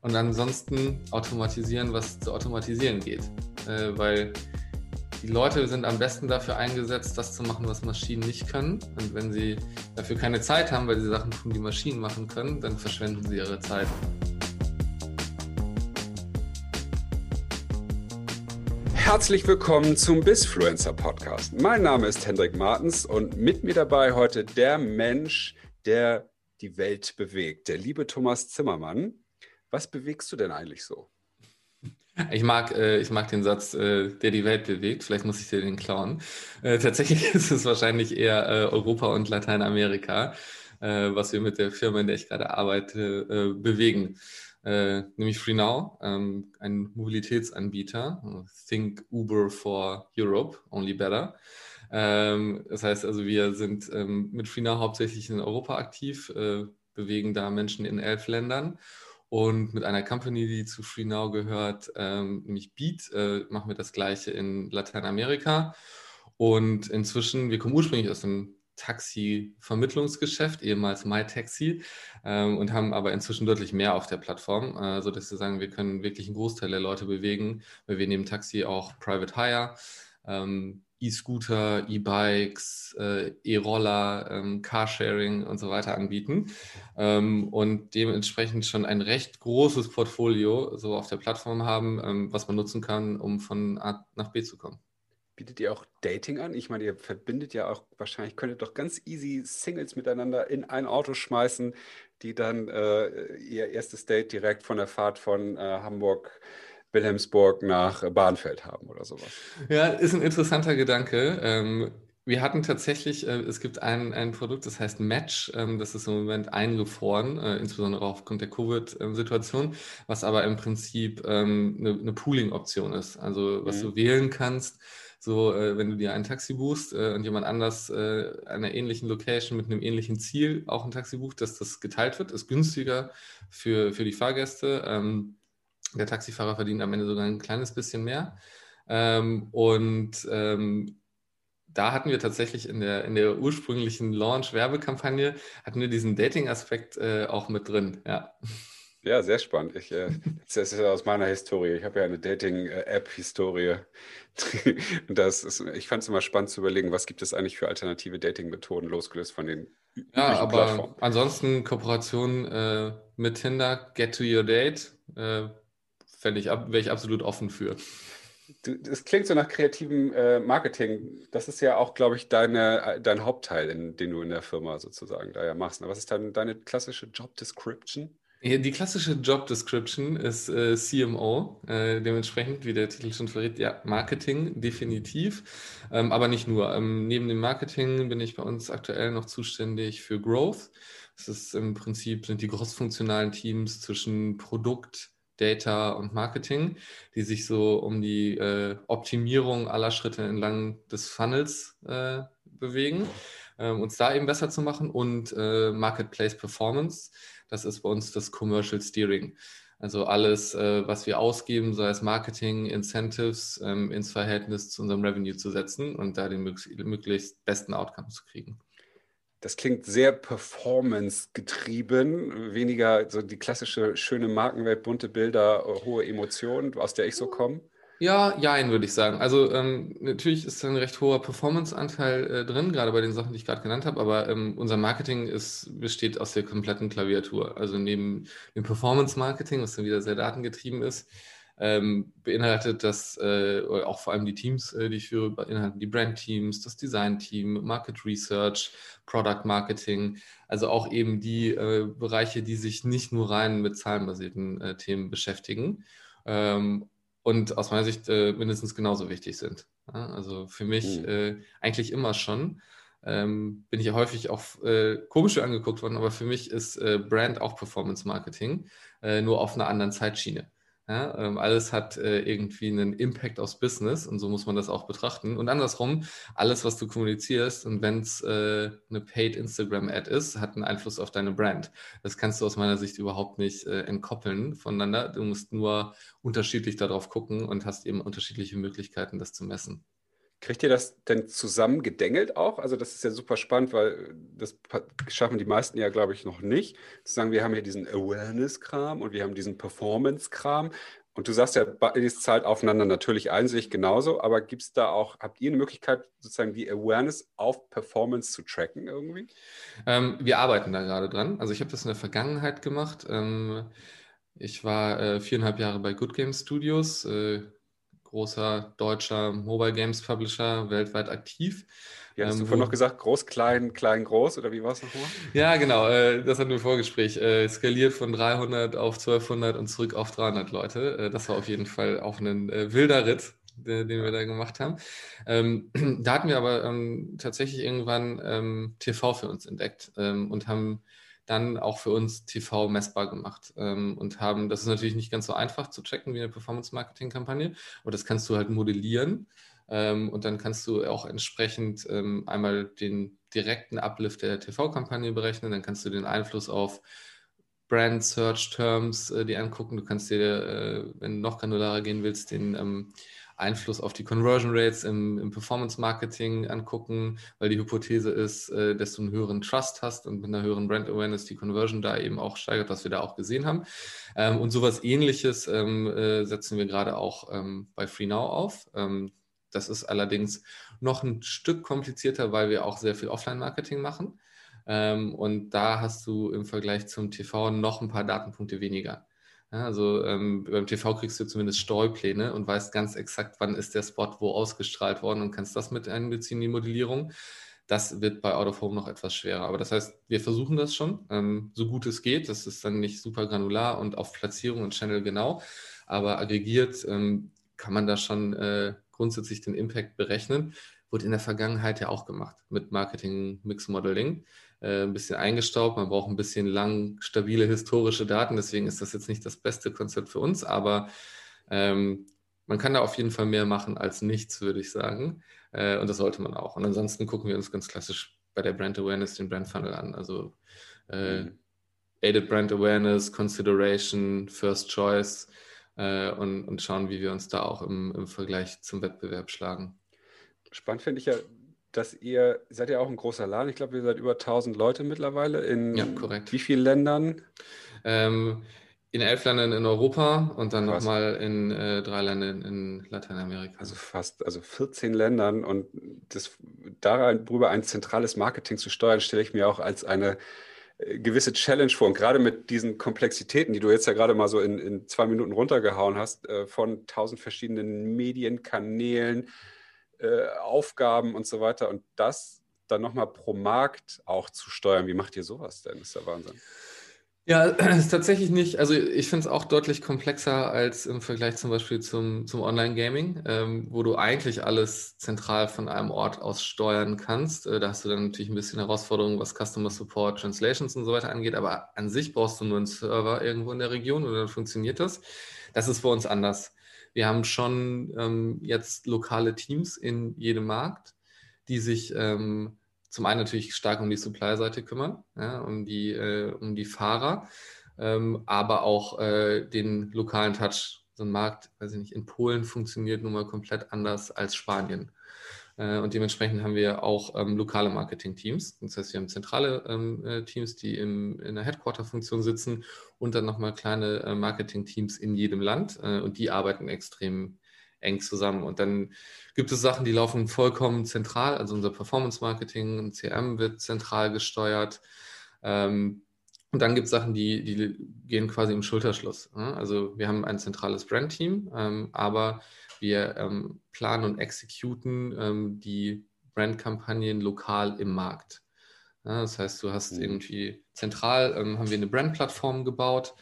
und ansonsten automatisieren, was zu automatisieren geht. Äh, weil die Leute sind am besten dafür eingesetzt, das zu machen, was Maschinen nicht können. Und wenn sie dafür keine Zeit haben, weil sie Sachen tun, die Maschinen machen können, dann verschwenden sie ihre Zeit. Herzlich willkommen zum Bisfluencer Podcast. Mein Name ist Hendrik Martens und mit mir dabei heute der Mensch, der die Welt bewegt, der liebe Thomas Zimmermann. Was bewegst du denn eigentlich so? Ich mag, äh, ich mag den Satz, äh, der die Welt bewegt. Vielleicht muss ich dir den klauen. Äh, tatsächlich ist es wahrscheinlich eher äh, Europa und Lateinamerika, äh, was wir mit der Firma, in der ich gerade arbeite, äh, bewegen. nämlich FreeNow, ähm, ein Mobilitätsanbieter. Think Uber for Europe, only better. Ähm, das heißt also, wir sind ähm, mit FreeNow hauptsächlich in Europa aktiv, bewegen da Menschen in elf Ländern und mit einer Company, die zu FreeNow gehört, ähm, nämlich Beat, äh, machen wir das gleiche in Lateinamerika. Und inzwischen, wir kommen ursprünglich aus dem Taxi-Vermittlungsgeschäft, ehemals MyTaxi, ähm, und haben aber inzwischen deutlich mehr auf der Plattform, äh, sodass wir sagen, wir können wirklich einen Großteil der Leute bewegen, weil wir neben Taxi auch Private Hire, ähm, E-Scooter, E-Bikes, äh, E-Roller, ähm, Carsharing und so weiter anbieten ähm, und dementsprechend schon ein recht großes Portfolio so auf der Plattform haben, ähm, was man nutzen kann, um von A nach B zu kommen. Bietet ihr auch Dating an? Ich meine, ihr verbindet ja auch wahrscheinlich, könntet doch ganz easy Singles miteinander in ein Auto schmeißen, die dann äh, ihr erstes Date direkt von der Fahrt von äh, Hamburg Wilhelmsburg nach Bahnfeld haben oder sowas. Ja, ist ein interessanter Gedanke. Ähm, wir hatten tatsächlich, äh, es gibt ein, ein Produkt, das heißt Match, ähm, das ist im Moment eingefroren, äh, insbesondere aufgrund der Covid-Situation, was aber im Prinzip ähm, eine, eine Pooling-Option ist. Also was mhm. du wählen kannst, so äh, wenn du dir ein Taxi buchst äh, und jemand anders äh, einer ähnlichen Location mit einem ähnlichen Ziel auch ein Taxi bucht, dass das geteilt wird, ist günstiger für, für die Fahrgäste. Ähm, der Taxifahrer verdient am Ende sogar ein kleines bisschen mehr. Ähm, und ähm, da hatten wir tatsächlich in der, in der ursprünglichen Launch-Werbekampagne, hatten wir diesen Dating-Aspekt äh, auch mit drin, ja. Ja, sehr spannend. Ich, äh, das ist aus meiner Historie. Ich habe ja eine Dating-App-Historie. das ist, ich fand es immer spannend zu überlegen, was gibt es eigentlich für alternative Dating-Methoden, losgelöst von den Ja, aber Plattformen. ansonsten Kooperation äh, mit Tinder, Get to Your Date, äh, fände ich, wäre ich absolut offen für. Das klingt so nach kreativem äh, Marketing. Das ist ja auch, glaube ich, deine, dein Hauptteil, in, den du in der Firma sozusagen da ja machst. Was ist dann deine klassische Job Description? die klassische Job Description ist äh, CMO, äh, dementsprechend, wie der Titel schon verrät, ja, Marketing, definitiv. Ähm, aber nicht nur. Ähm, neben dem Marketing bin ich bei uns aktuell noch zuständig für Growth. Das ist im Prinzip sind die crossfunktionalen Teams zwischen Produkt, Data und Marketing, die sich so um die äh, Optimierung aller Schritte entlang des Funnels äh, bewegen, äh, uns da eben besser zu machen und äh, Marketplace Performance, das ist bei uns das Commercial Steering. Also alles, äh, was wir ausgeben, sei es Marketing, Incentives, ähm, ins Verhältnis zu unserem Revenue zu setzen und da den möglichst besten Outcome zu kriegen. Das klingt sehr performance-getrieben, weniger so die klassische schöne Markenwelt, bunte Bilder, hohe Emotionen, aus der ich so komme. Ja, jein, würde ich sagen. Also ähm, natürlich ist ein recht hoher Performance-Anteil äh, drin, gerade bei den Sachen, die ich gerade genannt habe, aber ähm, unser Marketing ist, besteht aus der kompletten Klaviatur. Also neben dem Performance-Marketing, was dann wieder sehr datengetrieben ist, ähm, beinhaltet das äh, auch vor allem die Teams, äh, die ich führe, beinhalten die Brand-Teams, das Design-Team, Market Research, Product Marketing, also auch eben die äh, Bereiche, die sich nicht nur rein mit zahlenbasierten äh, Themen beschäftigen ähm, und aus meiner Sicht äh, mindestens genauso wichtig sind. Ja, also für mich mhm. eigentlich immer schon. Ähm, bin ich ja häufig auch äh, komisch angeguckt worden, aber für mich ist äh, Brand auch Performance Marketing, äh, nur auf einer anderen Zeitschiene. Ja, ähm, alles hat äh, irgendwie einen Impact aufs Business und so muss man das auch betrachten. Und andersrum, alles, was du kommunizierst und wenn es äh, eine Paid Instagram-Ad ist, hat einen Einfluss auf deine Brand. Das kannst du aus meiner Sicht überhaupt nicht äh, entkoppeln voneinander. Du musst nur unterschiedlich darauf gucken und hast eben unterschiedliche Möglichkeiten, das zu messen. Kriegt ihr das denn zusammen gedengelt auch? Also das ist ja super spannend, weil das schaffen die meisten ja, glaube ich, noch nicht. Zu sagen, wir haben hier diesen Awareness-Kram und wir haben diesen Performance-Kram. Und du sagst ja, beides zahlt aufeinander natürlich ein, genauso. Aber gibt es da auch, habt ihr eine Möglichkeit, sozusagen die Awareness auf Performance zu tracken irgendwie? Ähm, wir arbeiten da gerade dran. Also ich habe das in der Vergangenheit gemacht. Ähm, ich war äh, viereinhalb Jahre bei Good Game Studios. Äh, großer deutscher Mobile Games Publisher, weltweit aktiv. Ja, hast ähm, du vorhin noch gesagt, groß, klein, klein, groß oder wie war es nochmal? Ja, genau, äh, das hatten wir im Vorgespräch. Äh, skaliert von 300 auf 1200 und zurück auf 300 Leute. Äh, das war auf jeden Fall auch ein äh, wilder Ritt, den wir da gemacht haben. Ähm, da hatten wir aber ähm, tatsächlich irgendwann ähm, TV für uns entdeckt ähm, und haben dann auch für uns TV messbar gemacht. Ähm, und haben, das ist natürlich nicht ganz so einfach zu checken wie eine Performance-Marketing-Kampagne, aber das kannst du halt modellieren. Ähm, und dann kannst du auch entsprechend ähm, einmal den direkten Uplift der TV-Kampagne berechnen, dann kannst du den Einfluss auf Brand Search Terms äh, dir angucken, du kannst dir, äh, wenn du noch granularer gehen willst, den ähm, Einfluss auf die Conversion Rates im, im Performance Marketing angucken, weil die Hypothese ist, äh, dass du einen höheren Trust hast und mit einer höheren Brand Awareness die Conversion da eben auch steigert, was wir da auch gesehen haben. Ähm, und sowas ähnliches ähm, äh, setzen wir gerade auch ähm, bei FreeNow auf. Ähm, das ist allerdings noch ein Stück komplizierter, weil wir auch sehr viel Offline-Marketing machen. Ähm, und da hast du im Vergleich zum TV noch ein paar Datenpunkte weniger. Ja, also ähm, beim TV kriegst du zumindest Steuerpläne und weißt ganz exakt, wann ist der Spot wo ausgestrahlt worden und kannst das mit einbeziehen in die Modellierung. Das wird bei Out of Home noch etwas schwerer. Aber das heißt, wir versuchen das schon, ähm, so gut es geht. Das ist dann nicht super granular und auf Platzierung und Channel genau. Aber aggregiert ähm, kann man da schon äh, grundsätzlich den Impact berechnen. Wurde in der Vergangenheit ja auch gemacht mit Marketing Mix Modeling äh, ein bisschen eingestaubt. Man braucht ein bisschen lang stabile historische Daten. Deswegen ist das jetzt nicht das beste Konzept für uns, aber ähm, man kann da auf jeden Fall mehr machen als nichts, würde ich sagen. Äh, und das sollte man auch. Und ansonsten gucken wir uns ganz klassisch bei der Brand Awareness den Brand Funnel an. Also äh, mhm. Aided Brand Awareness, Consideration, First Choice äh, und, und schauen, wie wir uns da auch im, im Vergleich zum Wettbewerb schlagen. Spannend finde ich ja, dass ihr, seid ja auch ein großer Laden, ich glaube, ihr seid über 1000 Leute mittlerweile in ja, wie vielen Ländern? Ähm, in elf Ländern in Europa und dann nochmal in äh, drei Ländern in Lateinamerika. Also fast, also 14 Ländern und das, darüber ein zentrales Marketing zu steuern, stelle ich mir auch als eine äh, gewisse Challenge vor. Und gerade mit diesen Komplexitäten, die du jetzt ja gerade mal so in, in zwei Minuten runtergehauen hast, äh, von tausend verschiedenen Medienkanälen, äh, Aufgaben und so weiter und das dann nochmal pro Markt auch zu steuern. Wie macht ihr sowas denn? Das ist ja Wahnsinn. Ja, ist tatsächlich nicht. Also ich finde es auch deutlich komplexer als im Vergleich zum Beispiel zum, zum Online-Gaming, ähm, wo du eigentlich alles zentral von einem Ort aus steuern kannst. Äh, da hast du dann natürlich ein bisschen Herausforderungen, was Customer Support, Translations und so weiter angeht, aber an sich brauchst du nur einen Server irgendwo in der Region und dann funktioniert das. Das ist bei uns anders. Wir haben schon ähm, jetzt lokale Teams in jedem Markt, die sich ähm, zum einen natürlich stark um die Supply-Seite kümmern, ja, um, die, äh, um die Fahrer, ähm, aber auch äh, den lokalen Touch. So ein Markt, weiß ich nicht, in Polen funktioniert nun mal komplett anders als Spanien. Äh, und dementsprechend haben wir auch ähm, lokale Marketing-Teams. Das heißt, wir haben zentrale ähm, äh, Teams, die im, in der Headquarter-Funktion sitzen und dann nochmal kleine äh, Marketing-Teams in jedem Land. Äh, und die arbeiten extrem eng zusammen. Und dann gibt es Sachen, die laufen vollkommen zentral. Also unser Performance-Marketing, und CRM wird zentral gesteuert. Ähm, und dann gibt es Sachen, die, die gehen quasi im Schulterschluss. Ne? Also wir haben ein zentrales Brand-Team, ähm, aber wir ähm, planen und exekuten ähm, die Brandkampagnen lokal im Markt. Ja, das heißt, du hast mhm. irgendwie zentral ähm, haben wir eine Brandplattform gebaut,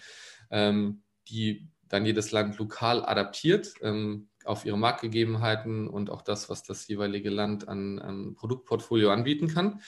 ähm, die dann jedes Land lokal adaptiert ähm, auf ihre Marktgegebenheiten und auch das, was das jeweilige Land an, an Produktportfolio anbieten kann.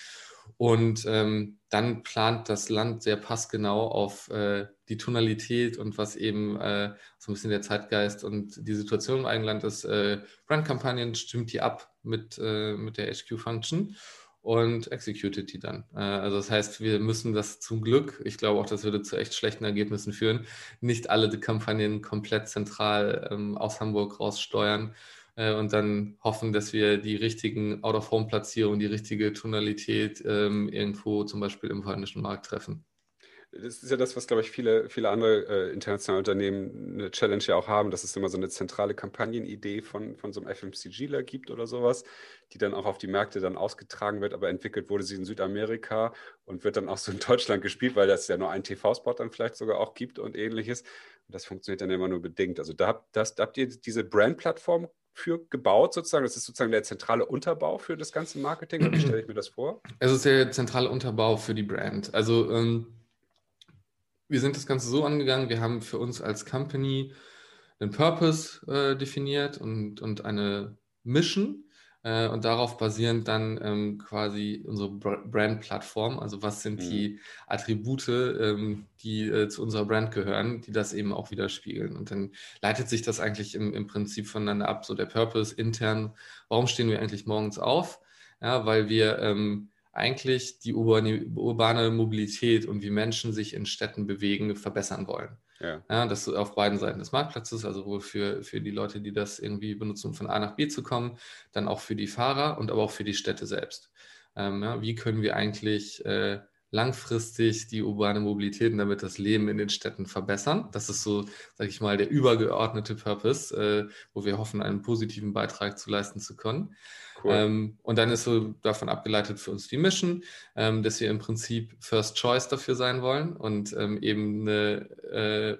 Und ähm, dann plant das Land sehr passgenau auf äh, die Tonalität und was eben äh, so ein bisschen der Zeitgeist und die Situation im eigenen Land ist. Äh, Brandkampagnen stimmt die ab mit, äh, mit der HQ-Function und executed die dann. Äh, also das heißt, wir müssen das zum Glück, ich glaube auch, das würde zu echt schlechten Ergebnissen führen, nicht alle die Kampagnen komplett zentral ähm, aus Hamburg raus steuern, äh, und dann hoffen, dass wir die richtigen Out-of-Home-Platzierungen, die richtige Tonalität ähm, irgendwo zum Beispiel im holländischen Markt treffen. Das ist ja das, was, glaube ich, viele, viele andere äh, internationale Unternehmen eine Challenge ja auch haben, dass es immer so eine zentrale Kampagnenidee von, von so einem FMCGler gibt oder sowas, die dann auch auf die Märkte dann ausgetragen wird, aber entwickelt wurde sie in Südamerika und wird dann auch so in Deutschland gespielt, weil das ja nur einen TV-Spot dann vielleicht sogar auch gibt und ähnliches. Und das funktioniert dann immer nur bedingt. Also da das, da habt ihr diese Brand-Plattform für gebaut sozusagen? Das ist sozusagen der zentrale Unterbau für das ganze Marketing. wie stelle ich mir das vor? Es ist der zentrale Unterbau für die Brand. Also ähm, wir sind das Ganze so angegangen, wir haben für uns als Company einen Purpose äh, definiert und, und eine Mission äh, und darauf basierend dann ähm, quasi unsere Brand-Plattform, also was sind mhm. die Attribute, ähm, die äh, zu unserer Brand gehören, die das eben auch widerspiegeln. Und dann leitet sich das eigentlich im, im Prinzip voneinander ab, so der Purpose intern, warum stehen wir eigentlich morgens auf? Ja, weil wir ähm, eigentlich die urbane, urbane Mobilität und wie Menschen sich in Städten bewegen, verbessern wollen. Ja. ja. das auf beiden Seiten des Marktplatzes, also sowohl für, für die Leute, die das irgendwie benutzen, um von A nach B zu kommen, dann auch für die Fahrer und aber auch für die Städte selbst. Ähm, ja, wie können wir eigentlich äh, langfristig die urbane Mobilität und damit das Leben in den Städten verbessern. Das ist so, sage ich mal, der übergeordnete Purpose, äh, wo wir hoffen, einen positiven Beitrag zu leisten zu können. Cool. Ähm, und dann ist so davon abgeleitet für uns die Mission, ähm, dass wir im Prinzip First Choice dafür sein wollen und ähm, eben eine äh,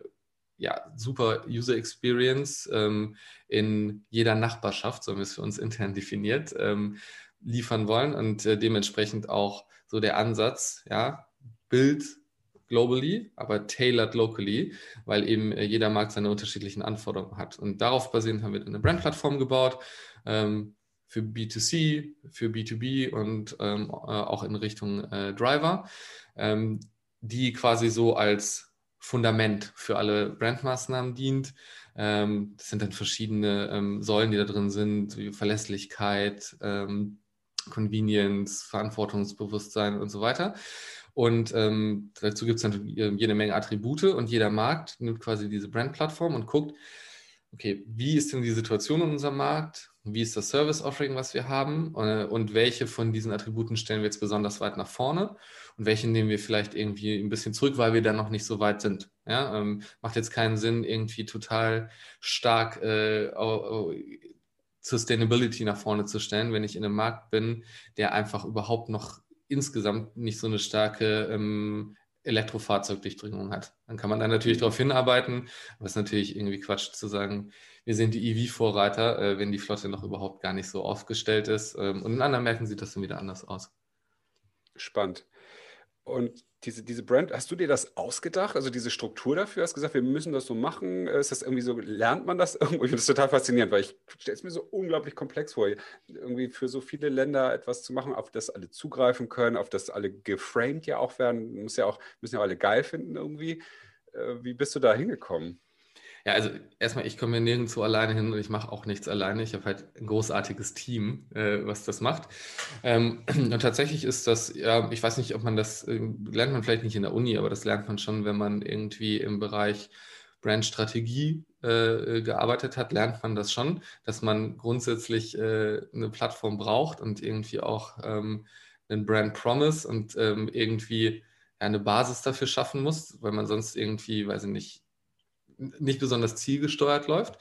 ja, super User Experience ähm, in jeder Nachbarschaft, so haben wir es für uns intern definiert, ähm, liefern wollen und äh, dementsprechend auch so der Ansatz, ja, Build globally, aber tailored locally, weil eben äh, jeder Markt seine unterschiedlichen Anforderungen hat. Und darauf basierend haben wir eine Brandplattform gebaut ähm, für B2C, für B2B und ähm, äh, auch in Richtung äh, Driver, ähm, die quasi so als Fundament für alle Brandmaßnahmen dient. Ähm, das sind dann verschiedene ähm, Säulen, die da drin sind, wie Verlässlichkeit, ähm, Convenience, Verantwortungsbewusstsein und so weiter. Und ähm, dazu gibt es dann jede Menge Attribute und jeder Markt nimmt quasi diese Brandplattform und guckt, okay, wie ist denn die Situation in unserem Markt? Wie ist das Service-Offering, was wir haben? Äh, und welche von diesen Attributen stellen wir jetzt besonders weit nach vorne? Und welche nehmen wir vielleicht irgendwie ein bisschen zurück, weil wir dann noch nicht so weit sind? Ja, ähm, macht jetzt keinen Sinn, irgendwie total stark äh, Sustainability nach vorne zu stellen, wenn ich in einem Markt bin, der einfach überhaupt noch insgesamt nicht so eine starke ähm, Elektrofahrzeugdurchdringung hat. Dann kann man da natürlich darauf hinarbeiten, aber es ist natürlich irgendwie Quatsch zu sagen, wir sind die EV-Vorreiter, äh, wenn die Flotte noch überhaupt gar nicht so aufgestellt ist. Ähm, und in anderen Märkten sieht das dann wieder anders aus. Spannend. Und diese, diese Brand, hast du dir das ausgedacht? Also diese Struktur dafür? Hast gesagt, wir müssen das so machen? Ist das irgendwie so, lernt man das irgendwo? Ich finde das total faszinierend, weil ich stelle es mir so unglaublich komplex vor, irgendwie für so viele Länder etwas zu machen, auf das alle zugreifen können, auf das alle geframed ja auch werden. Muss ja auch, müssen ja auch alle geil finden irgendwie. Äh, wie bist du da hingekommen? Ja, also erstmal, ich komme nirgendwo alleine hin und ich mache auch nichts alleine. Ich habe halt ein großartiges Team, äh, was das macht. Ähm, und tatsächlich ist das, ja, ich weiß nicht, ob man das, äh, lernt man vielleicht nicht in der Uni, aber das lernt man schon, wenn man irgendwie im Bereich Brandstrategie äh, gearbeitet hat, lernt man das schon, dass man grundsätzlich äh, eine Plattform braucht und irgendwie auch ähm, einen Brand Promise und ähm, irgendwie eine Basis dafür schaffen muss, weil man sonst irgendwie, weiß ich nicht, nicht besonders zielgesteuert läuft.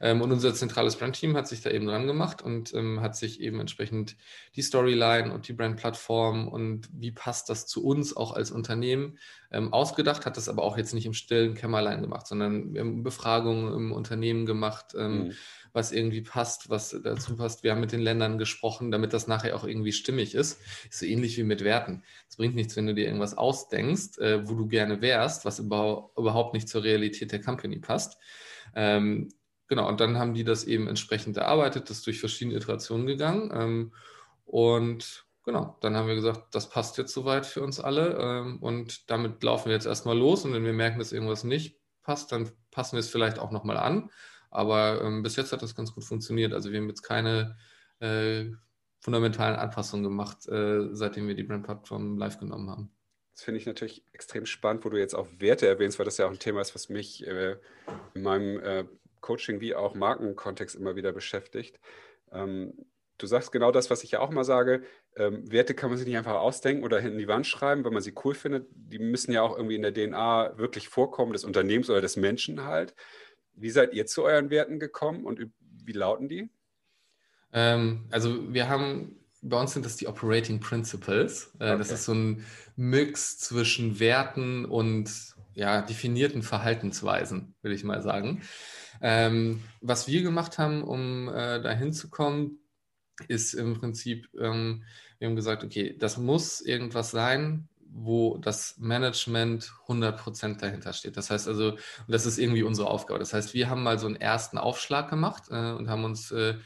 Ähm, und unser zentrales Brandteam hat sich da eben dran gemacht und ähm, hat sich eben entsprechend die Storyline und die Brandplattform und wie passt das zu uns auch als Unternehmen ähm, ausgedacht, hat das aber auch jetzt nicht im stillen Kämmerlein gemacht, sondern wir haben Befragungen im Unternehmen gemacht, mhm was irgendwie passt, was dazu passt. Wir haben mit den Ländern gesprochen, damit das nachher auch irgendwie stimmig ist. ist so ähnlich wie mit Werten. Es bringt nichts, wenn du dir irgendwas ausdenkst, äh, wo du gerne wärst, was überhaupt nicht zur Realität der Company passt. Ähm, genau, und dann haben die das eben entsprechend erarbeitet, das durch verschiedene Iterationen gegangen. Ähm, und genau, dann haben wir gesagt, das passt jetzt soweit für uns alle. Ähm, und damit laufen wir jetzt erstmal los. Und wenn wir merken, dass irgendwas nicht passt, dann passen wir es vielleicht auch nochmal an. Aber ähm, bis jetzt hat das ganz gut funktioniert. Also wir haben jetzt keine äh, fundamentalen Anpassungen gemacht, äh, seitdem wir die Brand-Plattform live genommen haben. Das finde ich natürlich extrem spannend, wo du jetzt auch Werte erwähnst, weil das ja auch ein Thema ist, was mich äh, in meinem äh, Coaching wie auch Markenkontext immer wieder beschäftigt. Ähm, du sagst genau das, was ich ja auch mal sage. Ähm, Werte kann man sich nicht einfach ausdenken oder hinten die Wand schreiben, wenn man sie cool findet. Die müssen ja auch irgendwie in der DNA wirklich vorkommen, des Unternehmens oder des Menschen halt. Wie seid ihr zu euren Werten gekommen und wie lauten die? Ähm, also wir haben, bei uns sind das die Operating Principles. Äh, okay. Das ist so ein Mix zwischen Werten und ja, definierten Verhaltensweisen, würde ich mal sagen. Ähm, was wir gemacht haben, um äh, dahin zu kommen, ist im Prinzip, ähm, wir haben gesagt, okay, das muss irgendwas sein, wo das Management 100% dahinter steht. Das heißt also, das ist irgendwie unsere Aufgabe. Das heißt, wir haben mal so einen ersten Aufschlag gemacht äh, und haben uns äh,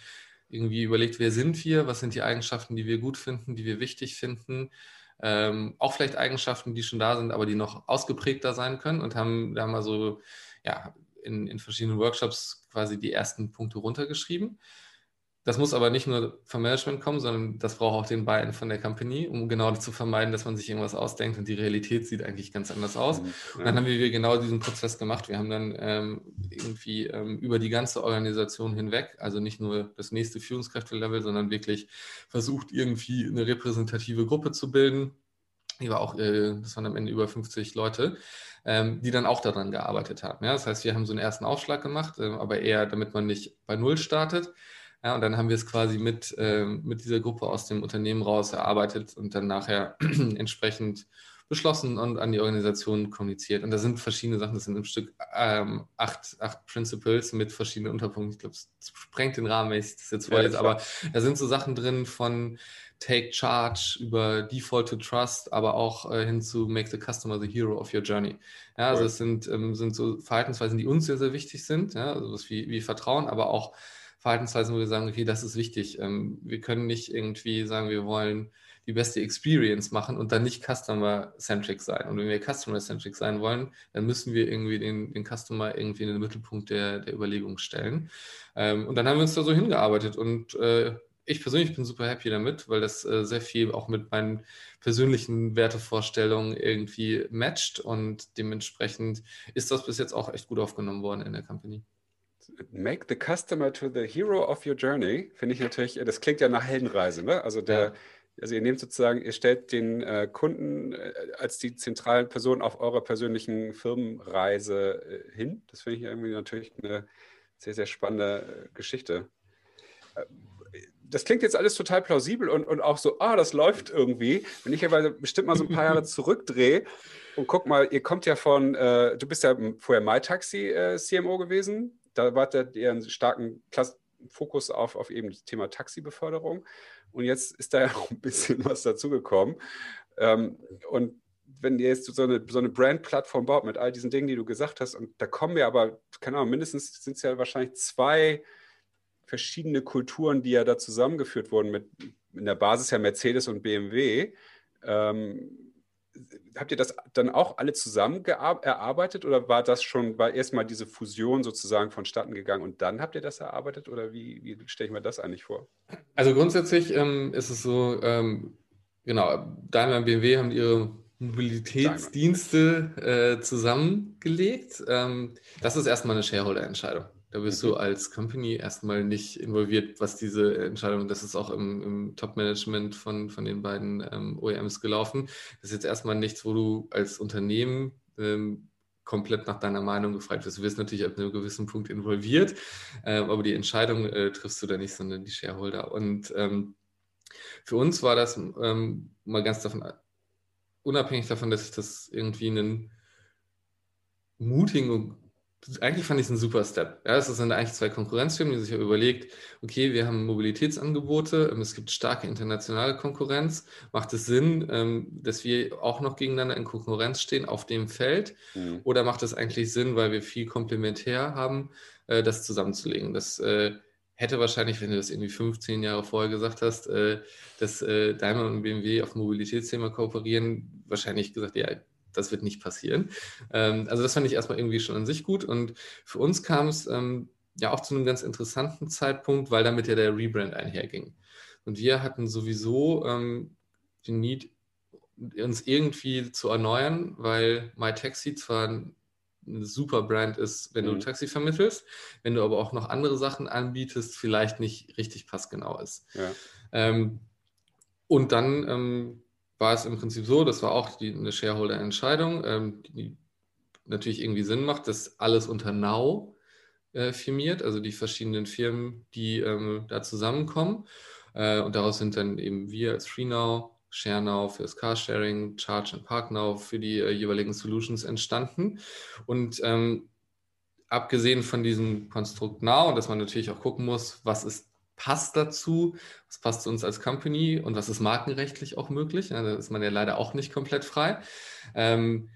irgendwie überlegt, wer sind wir, was sind die Eigenschaften, die wir gut finden, die wir wichtig finden. Ähm, auch vielleicht Eigenschaften, die schon da sind, aber die noch ausgeprägter sein können und haben da mal so, ja, in, in verschiedenen Workshops quasi die ersten Punkte runtergeschrieben. Das muss aber nicht nur vom Management kommen, sondern das braucht auch den beiden von der Company, um genau zu vermeiden, dass man sich irgendwas ausdenkt und die Realität sieht eigentlich ganz anders aus. Mhm. Und dann haben wir genau diesen Prozess gemacht. Wir haben dann ähm, irgendwie ähm, über die ganze Organisation hinweg, also nicht nur das nächste Führungskräftelevel, sondern wirklich versucht, irgendwie eine repräsentative Gruppe zu bilden. Die war auch, äh, das waren am Ende über 50 Leute, ähm, die dann auch daran gearbeitet haben. Ja? Das heißt, wir haben so einen ersten Aufschlag gemacht, äh, aber eher, damit man nicht bei Null startet ja, und dann haben wir es quasi mit, äh, mit dieser Gruppe aus dem Unternehmen raus erarbeitet und dann nachher entsprechend beschlossen und an die Organisation kommuniziert. Und da sind verschiedene Sachen, das sind im Stück ähm, acht, acht Principles mit verschiedenen Unterpunkten. Ich glaube, es sprengt den Rahmen, wenn ich das jetzt vorlese, ja, aber da sind so Sachen drin von Take Charge über Default to Trust, aber auch äh, hin zu Make the Customer the Hero of your Journey. Ja, also es sind, ähm, sind so Verhaltensweisen, die uns sehr, sehr wichtig sind, ja, also was wie, wie Vertrauen, aber auch Verhaltensweisen, wo wir sagen, okay, das ist wichtig. Ähm, wir können nicht irgendwie sagen, wir wollen die beste Experience machen und dann nicht Customer-centric sein. Und wenn wir Customer-centric sein wollen, dann müssen wir irgendwie den, den Customer irgendwie in den Mittelpunkt der, der Überlegung stellen. Ähm, und dann haben wir uns da so hingearbeitet und äh, ich persönlich bin super happy damit, weil das äh, sehr viel auch mit meinen persönlichen Wertevorstellungen irgendwie matcht und dementsprechend ist das bis jetzt auch echt gut aufgenommen worden in der Company. Make the customer to the hero of your journey, finde ich natürlich, das klingt ja nach Heldenreise, ne? Also der, ja. also ihr nehmt sozusagen, ihr stellt den äh, Kunden äh, als die zentralen Person auf eurer persönlichen Firmenreise äh, hin. Das finde ich irgendwie natürlich eine sehr, sehr spannende äh, Geschichte. Äh, das klingt jetzt alles total plausibel und, und auch so, ah, das läuft irgendwie. Wenn ich aber bestimmt mal so ein paar Jahre zurückdrehe und guck mal, ihr kommt ja von, äh, du bist ja vorher MyTaxi CMO gewesen, da war der eher einen starken Klass Fokus auf, auf eben das Thema Taxibeförderung. Und jetzt ist da ja auch ein bisschen was dazugekommen. Ähm, und wenn ihr jetzt so eine, so eine Brand-Plattform baut mit all diesen Dingen, die du gesagt hast, und da kommen wir aber, keine Ahnung, mindestens sind es ja wahrscheinlich zwei verschiedene Kulturen, die ja da zusammengeführt wurden mit in der Basis ja Mercedes und BMW. Ähm, habt ihr das dann auch alle zusammen erarbeitet oder war das schon, war erstmal diese Fusion sozusagen vonstatten gegangen und dann habt ihr das erarbeitet oder wie, wie stelle ich mir das eigentlich vor? Also grundsätzlich ähm, ist es so, ähm, genau, Daimler und BMW haben ihre Mobilitätsdienste äh, zusammengelegt. Ähm, das ist erstmal eine Shareholder-Entscheidung. Da bist mhm. du als Company erstmal nicht involviert, was diese Entscheidung, das ist auch im, im Top-Management von, von den beiden ähm, OEMs gelaufen. Das ist jetzt erstmal nichts, wo du als Unternehmen ähm, komplett nach deiner Meinung gefragt wirst. Du wirst natürlich ab einem gewissen Punkt involviert, äh, aber die Entscheidung äh, triffst du da nicht, sondern die Shareholder. Und ähm, für uns war das ähm, mal ganz davon, unabhängig davon, dass ich das irgendwie einen mutigen eigentlich fand ich es ein super Step. Ja, es sind eigentlich zwei Konkurrenzfirmen, die sich ja überlegt, okay, wir haben Mobilitätsangebote, ähm, es gibt starke internationale Konkurrenz. Macht es Sinn, ähm, dass wir auch noch gegeneinander in Konkurrenz stehen auf dem Feld? Mhm. Oder macht es eigentlich Sinn, weil wir viel komplementär haben, äh, das zusammenzulegen? Das äh, hätte wahrscheinlich, wenn du das irgendwie 15 Jahre vorher gesagt hast, äh, dass Daimler und BMW auf Mobilitätsthema kooperieren, wahrscheinlich gesagt, ja, das wird nicht passieren. Ähm, also das fand ich erstmal irgendwie schon an sich gut. Und für uns kam es ähm, ja auch zu einem ganz interessanten Zeitpunkt, weil damit ja der Rebrand einherging. Und wir hatten sowieso ähm, den Need, uns irgendwie zu erneuern, weil MyTaxi zwar eine super Brand ist, wenn mhm. du Taxi vermittelst, wenn du aber auch noch andere Sachen anbietest, vielleicht nicht richtig passgenau ist. Ja. Ähm, und dann ähm, war es im Prinzip so, das war auch die, eine Shareholder-Entscheidung, ähm, die natürlich irgendwie Sinn macht, dass alles unter Now äh, firmiert, also die verschiedenen Firmen, die ähm, da zusammenkommen. Äh, und daraus sind dann eben wir als FreeNow, ShareNow für das Carsharing, Charge and ParkNow für die äh, jeweiligen Solutions entstanden. Und ähm, abgesehen von diesem Konstrukt Now, dass man natürlich auch gucken muss, was ist passt dazu, was passt zu uns als Company und was ist markenrechtlich auch möglich. Ja, da ist man ja leider auch nicht komplett frei. Ähm,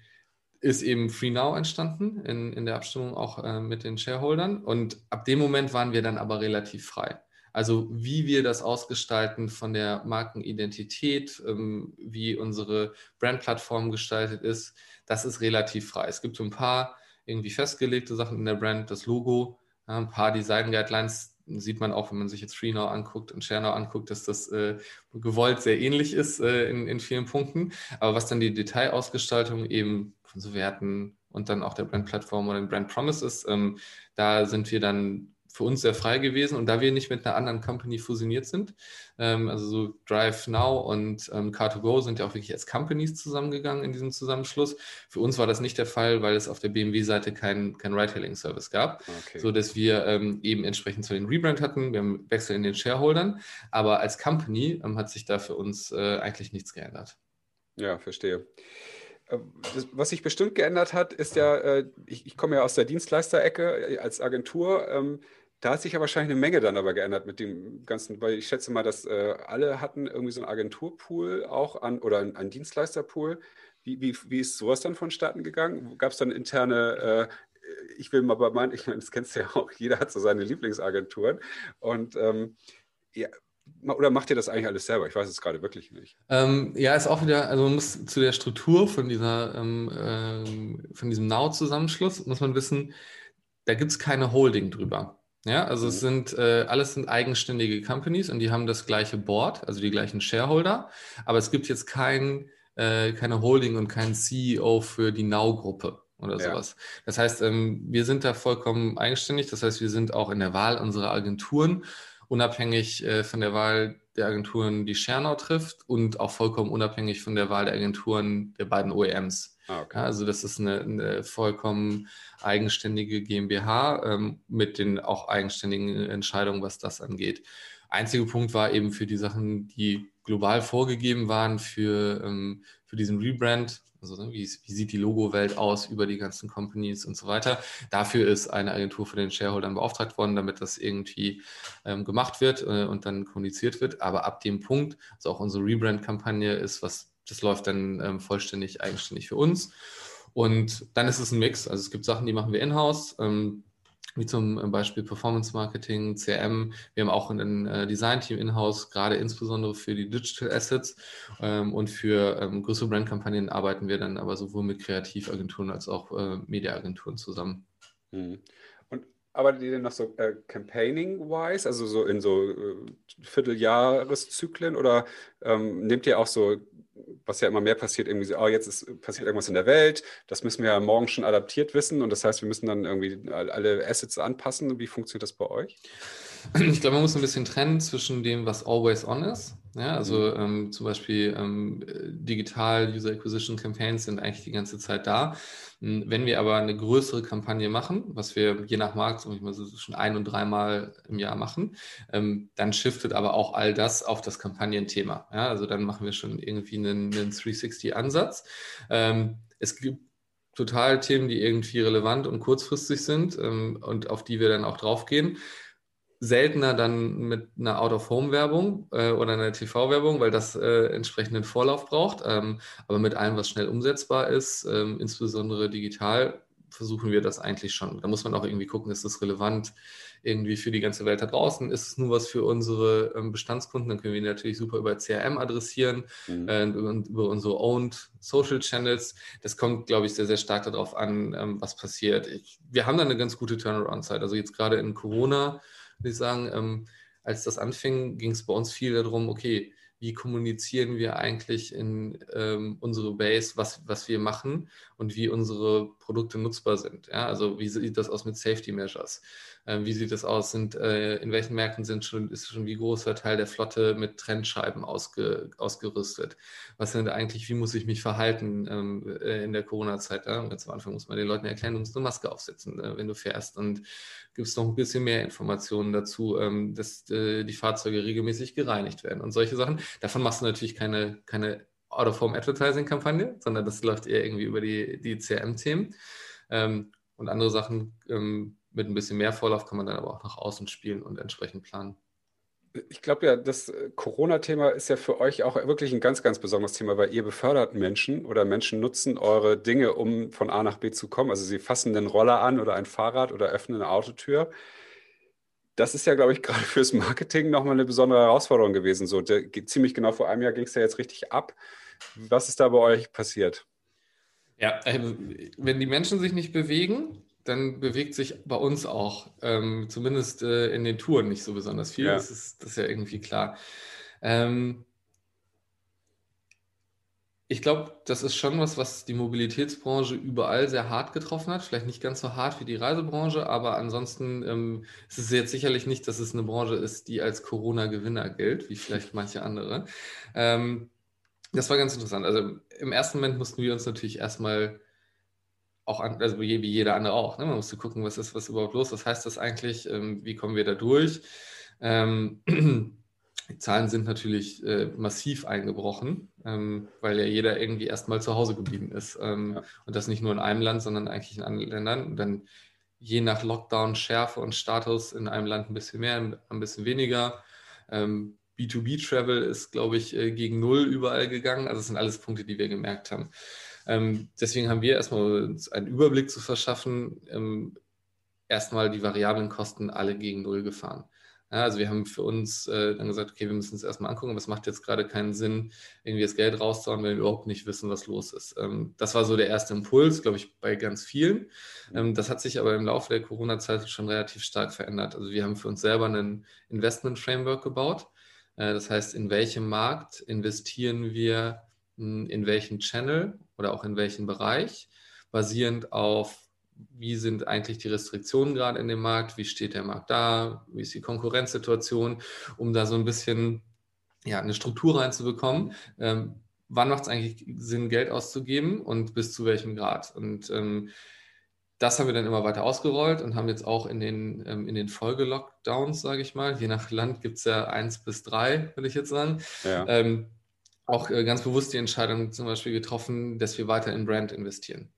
ist eben FreeNow entstanden in, in der Abstimmung auch äh, mit den Shareholdern. Und ab dem Moment waren wir dann aber relativ frei. Also wie wir das ausgestalten von der Markenidentität, ähm, wie unsere Brandplattform gestaltet ist, das ist relativ frei. Es gibt so ein paar irgendwie festgelegte Sachen in der Brand, das Logo, ein paar Design Guidelines, sieht man auch, wenn man sich jetzt FreeNow anguckt und ShareNow anguckt, dass das äh, gewollt sehr ähnlich ist äh, in, in vielen Punkten. Aber was dann die Detailausgestaltung eben von so Werten und dann auch der Brandplattform oder den Brand Promise ist, ähm, da sind wir dann für uns sehr frei gewesen. Und da wir nicht mit einer anderen Company fusioniert sind, ähm, also so Drive Now und ähm, Car2Go sind ja auch wirklich als Companies zusammengegangen in diesem Zusammenschluss. Für uns war das nicht der Fall, weil es auf der BMW-Seite keinen kein Ride-Hailing-Service gab, okay. so dass wir ähm, eben entsprechend zu den Rebrand hatten. Wir haben Wechsel in den Shareholdern, aber als Company ähm, hat sich da für uns äh, eigentlich nichts geändert. Ja, verstehe. Äh, das, was sich bestimmt geändert hat, ist ja, äh, ich, ich, komme ja aus der Dienstleisterecke äh, als Agentur. Ähm, da hat sich ja wahrscheinlich eine Menge dann aber geändert mit dem Ganzen, weil ich schätze mal, dass äh, alle hatten irgendwie so einen Agenturpool auch an oder einen Dienstleisterpool. Wie, wie, wie ist sowas dann vonstatten gegangen? Gab es dann interne, äh, ich will mal bei meinen, ich meine, das kennst du ja auch, jeder hat so seine Lieblingsagenturen. Und ähm, ja, oder macht ihr das eigentlich alles selber? Ich weiß es gerade wirklich nicht. Ähm, ja, ist auch wieder, also man muss zu der Struktur von dieser, ähm, ähm, von diesem Now-Zusammenschluss, muss man wissen, da gibt es keine Holding drüber. Ja, also mhm. es sind äh, alles sind eigenständige Companies und die haben das gleiche Board, also die gleichen Shareholder, aber es gibt jetzt kein, äh, keine Holding und keinen CEO für die Now-Gruppe oder ja. sowas. Das heißt, ähm, wir sind da vollkommen eigenständig, das heißt, wir sind auch in der Wahl unserer Agenturen unabhängig äh, von der Wahl der Agenturen, die Schernau trifft und auch vollkommen unabhängig von der Wahl der Agenturen der beiden OEMs. Ah, okay. also das ist eine, eine vollkommen eigenständige GmbH ähm, mit den auch eigenständigen Entscheidungen, was das angeht. Einziger Punkt war eben für die Sachen, die global vorgegeben waren für, ähm, für diesen Rebrand, also ne, wie, wie, sieht die Logo-Welt aus über die ganzen Companies und so weiter. Dafür ist eine Agentur für den Shareholdern beauftragt worden, damit das irgendwie ähm, gemacht wird äh, und dann kommuniziert wird. Aber ab dem Punkt, also auch unsere Rebrand-Kampagne ist was das läuft dann ähm, vollständig eigenständig für uns. Und dann ist es ein Mix. Also es gibt Sachen, die machen wir in-house, ähm, wie zum Beispiel Performance Marketing, CRM. Wir haben auch ein äh, Design-Team in-house, gerade insbesondere für die Digital Assets. Ähm, und für ähm, größere Brandkampagnen arbeiten wir dann aber sowohl mit Kreativagenturen als auch äh, Mediaagenturen zusammen. Mhm. Und arbeitet ihr denn noch so äh, Campaigning-wise, also so in so äh, Vierteljahreszyklen oder ähm, nehmt ihr auch so was ja immer mehr passiert, irgendwie so, oh, jetzt ist, passiert irgendwas in der Welt, das müssen wir ja morgen schon adaptiert wissen und das heißt, wir müssen dann irgendwie alle Assets anpassen. Wie funktioniert das bei euch? Ich glaube, man muss ein bisschen trennen zwischen dem, was always on ist. Ja, also mhm. ähm, zum Beispiel ähm, digital User Acquisition Campaigns sind eigentlich die ganze Zeit da. Hm, wenn wir aber eine größere Kampagne machen, was wir je nach Markt so schon ein- und dreimal im Jahr machen, ähm, dann shiftet aber auch all das auf das Kampagnenthema. Ja, also dann machen wir schon irgendwie einen, einen 360-Ansatz. Ähm, es gibt total Themen, die irgendwie relevant und kurzfristig sind ähm, und auf die wir dann auch draufgehen seltener dann mit einer Out-of-Home-Werbung äh, oder einer TV-Werbung, weil das äh, entsprechenden Vorlauf braucht. Ähm, aber mit allem, was schnell umsetzbar ist, ähm, insbesondere digital, versuchen wir das eigentlich schon. Da muss man auch irgendwie gucken, ist das relevant irgendwie für die ganze Welt da draußen? Ist es nur was für unsere ähm, Bestandskunden? Dann können wir natürlich super über CRM adressieren mhm. äh, und über unsere Owned Social Channels. Das kommt, glaube ich, sehr, sehr stark darauf an, ähm, was passiert. Ich, wir haben da eine ganz gute Turnaround-Zeit. Also jetzt gerade in Corona würde ich sagen, ähm, als das anfing, ging es bei uns viel darum, okay, wie kommunizieren wir eigentlich in ähm, unsere Base, was, was wir machen und wie unsere Produkte nutzbar sind. Ja? Also wie sieht das aus mit Safety Measures? Ähm, wie sieht das aus? Sind, äh, in welchen Märkten sind schon, ist schon wie großer Teil der Flotte mit Trennscheiben ausge, ausgerüstet? Was sind eigentlich, wie muss ich mich verhalten ähm, äh, in der Corona-Zeit? Ja? Ganz am Anfang muss man den Leuten erklären, du musst eine Maske aufsetzen, äh, wenn du fährst. Und gibt es noch ein bisschen mehr Informationen dazu, ähm, dass äh, die Fahrzeuge regelmäßig gereinigt werden und solche Sachen. Davon machst du natürlich keine, keine Out-of-Home-Advertising-Kampagne, sondern das läuft eher irgendwie über die, die CRM-Themen. Ähm, und andere Sachen ähm, mit ein bisschen mehr Vorlauf kann man dann aber auch nach außen spielen und entsprechend planen. Ich glaube ja, das Corona-Thema ist ja für euch auch wirklich ein ganz, ganz besonderes Thema, weil ihr befördert Menschen oder Menschen nutzen eure Dinge, um von A nach B zu kommen. Also sie fassen den Roller an oder ein Fahrrad oder öffnen eine Autotür. Das ist ja, glaube ich, gerade fürs Marketing nochmal eine besondere Herausforderung gewesen. So, der, ziemlich genau vor einem Jahr ging es ja jetzt richtig ab. Was ist da bei euch passiert? Ja, also, wenn die Menschen sich nicht bewegen, dann bewegt sich bei uns auch, ähm, zumindest äh, in den Touren nicht so besonders viel. Ja. Das, ist, das ist ja irgendwie klar. Ähm, ich glaube, das ist schon was, was die Mobilitätsbranche überall sehr hart getroffen hat. Vielleicht nicht ganz so hart wie die Reisebranche, aber ansonsten ähm, ist es jetzt sicherlich nicht, dass es eine Branche ist, die als Corona-Gewinner gilt, wie vielleicht manche andere. Ähm, das war ganz interessant. Also im ersten Moment mussten wir uns natürlich erstmal auch an, also wie jeder andere auch. Ne? Man musste gucken, was ist was überhaupt los, was heißt das eigentlich, ähm, wie kommen wir da durch. Ähm, die Zahlen sind natürlich äh, massiv eingebrochen, ähm, weil ja jeder irgendwie erstmal zu Hause geblieben ist. Ähm, ja. Und das nicht nur in einem Land, sondern eigentlich in anderen Ländern. Und dann je nach Lockdown, Schärfe und Status in einem Land ein bisschen mehr, ein bisschen weniger. Ähm, B2B-Travel ist, glaube ich, äh, gegen Null überall gegangen. Also das sind alles Punkte, die wir gemerkt haben. Ähm, deswegen haben wir erstmal uns einen Überblick zu verschaffen, ähm, erstmal die variablen Kosten alle gegen Null gefahren. Ja, also wir haben für uns äh, dann gesagt, okay, wir müssen uns erstmal angucken, aber es macht jetzt gerade keinen Sinn, irgendwie das Geld rauszuhauen, weil wir überhaupt nicht wissen, was los ist. Ähm, das war so der erste Impuls, glaube ich, bei ganz vielen. Ähm, das hat sich aber im Laufe der Corona-Zeit schon relativ stark verändert. Also wir haben für uns selber ein Investment-Framework gebaut. Äh, das heißt, in welchem Markt investieren wir hm, in welchen Channel oder auch in welchen Bereich, basierend auf, wie sind eigentlich die Restriktionen gerade in dem Markt, wie steht der Markt da, wie ist die Konkurrenzsituation, um da so ein bisschen ja, eine Struktur reinzubekommen. Ähm, wann macht es eigentlich Sinn, Geld auszugeben und bis zu welchem Grad? Und ähm, das haben wir dann immer weiter ausgerollt und haben jetzt auch in den, ähm, in den Folge-Lockdowns, sage ich mal, je nach Land gibt es ja eins bis drei, würde ich jetzt sagen, ja. ähm, auch äh, ganz bewusst die Entscheidung zum Beispiel getroffen, dass wir weiter in Brand investieren.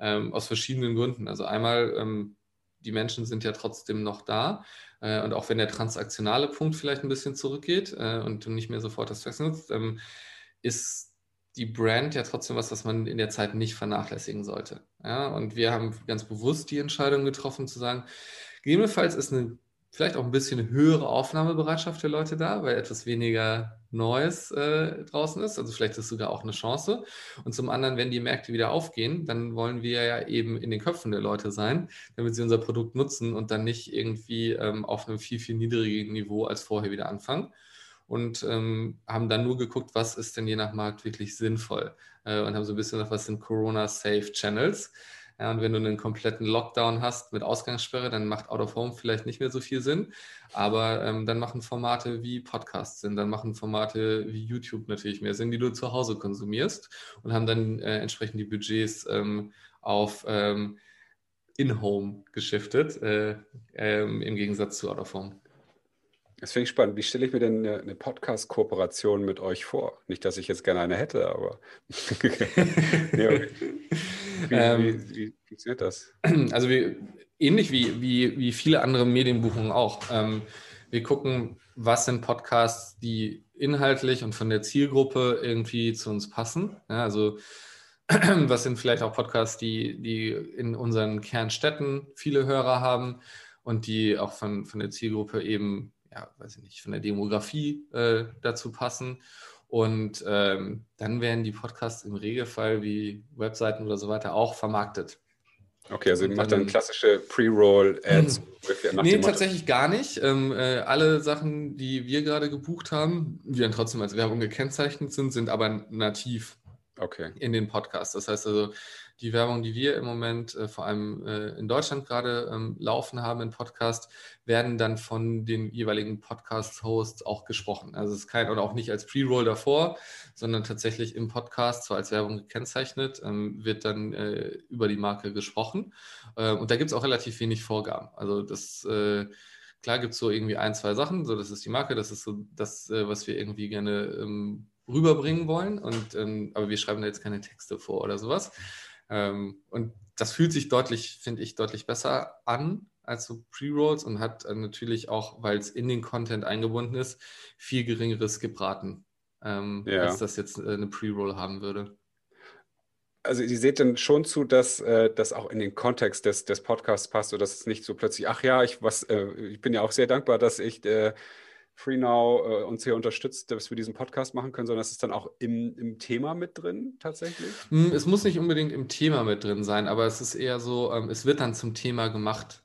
Ähm, aus verschiedenen Gründen. Also einmal, ähm, die Menschen sind ja trotzdem noch da. Äh, und auch wenn der transaktionale Punkt vielleicht ein bisschen zurückgeht äh, und du nicht mehr sofort das Text nutzt, ähm, ist die Brand ja trotzdem was, was man in der Zeit nicht vernachlässigen sollte. Ja, und wir haben ganz bewusst die Entscheidung getroffen zu sagen, gegebenenfalls ist eine vielleicht auch ein bisschen höhere Aufnahmebereitschaft der Leute da, weil etwas weniger Neues äh, draußen ist. Also vielleicht ist es sogar auch eine Chance. Und zum anderen, wenn die Märkte wieder aufgehen, dann wollen wir ja eben in den Köpfen der Leute sein, damit sie unser Produkt nutzen und dann nicht irgendwie ähm, auf einem viel, viel niedrigeren Niveau als vorher wieder anfangen. Und ähm, haben dann nur geguckt, was ist denn je nach Markt wirklich sinnvoll. Äh, und haben so ein bisschen nach, was sind Corona-Safe-Channels. Ja, und wenn du einen kompletten Lockdown hast mit Ausgangssperre, dann macht Out of Home vielleicht nicht mehr so viel Sinn. Aber ähm, dann machen Formate wie Podcasts Sinn, dann machen Formate wie YouTube natürlich mehr Sinn, die du zu Hause konsumierst und haben dann äh, entsprechend die Budgets ähm, auf ähm, In-Home geschiftet, äh, ähm, im Gegensatz zu Out of Home. Das finde ich spannend. Wie stelle ich mir denn eine, eine Podcast-Kooperation mit euch vor? Nicht, dass ich jetzt gerne eine hätte, aber. nee, okay. wie, ähm, wie, wie, funktioniert das? Also, wir, ähnlich wie, wie, wie viele andere Medienbuchungen auch. Ähm, wir gucken, was sind Podcasts, die inhaltlich und von der Zielgruppe irgendwie zu uns passen. Ja, also, was sind vielleicht auch Podcasts, die, die in unseren Kernstädten viele Hörer haben und die auch von, von der Zielgruppe eben ja, weiß ich nicht, von der Demografie äh, dazu passen. Und ähm, dann werden die Podcasts im Regelfall wie Webseiten oder so weiter auch vermarktet. Okay, also ihr macht dann klassische Pre-Roll-Ads. nee, tatsächlich gar nicht. Ähm, äh, alle Sachen, die wir gerade gebucht haben, die dann trotzdem als Werbung gekennzeichnet sind, sind aber nativ okay. in den Podcasts. Das heißt also, die Werbung, die wir im Moment äh, vor allem äh, in Deutschland gerade ähm, laufen haben in Podcast, werden dann von den jeweiligen Podcast-Hosts auch gesprochen. Also es ist kein oder auch nicht als Pre-Roll davor, sondern tatsächlich im Podcast, zwar als Werbung gekennzeichnet, ähm, wird dann äh, über die Marke gesprochen. Äh, und da gibt es auch relativ wenig Vorgaben. Also das äh, klar gibt es so irgendwie ein, zwei Sachen, so das ist die Marke, das ist so das, äh, was wir irgendwie gerne ähm, rüberbringen wollen. Und, ähm, aber wir schreiben da jetzt keine Texte vor oder sowas. Ähm, und das fühlt sich deutlich, finde ich, deutlich besser an als so Pre-Rolls und hat äh, natürlich auch, weil es in den Content eingebunden ist, viel geringeres Gebraten, ähm, ja. als das jetzt äh, eine Pre-Roll haben würde. Also ihr seht dann schon zu, dass äh, das auch in den Kontext des, des Podcasts passt, sodass es nicht so plötzlich, ach ja, ich, was, äh, ich bin ja auch sehr dankbar, dass ich äh, FreeNow äh, uns hier unterstützt, dass wir diesen Podcast machen können, sondern es ist dann auch im, im Thema mit drin tatsächlich? Hm, es muss nicht unbedingt im Thema mit drin sein, aber es ist eher so, ähm, es wird dann zum Thema gemacht.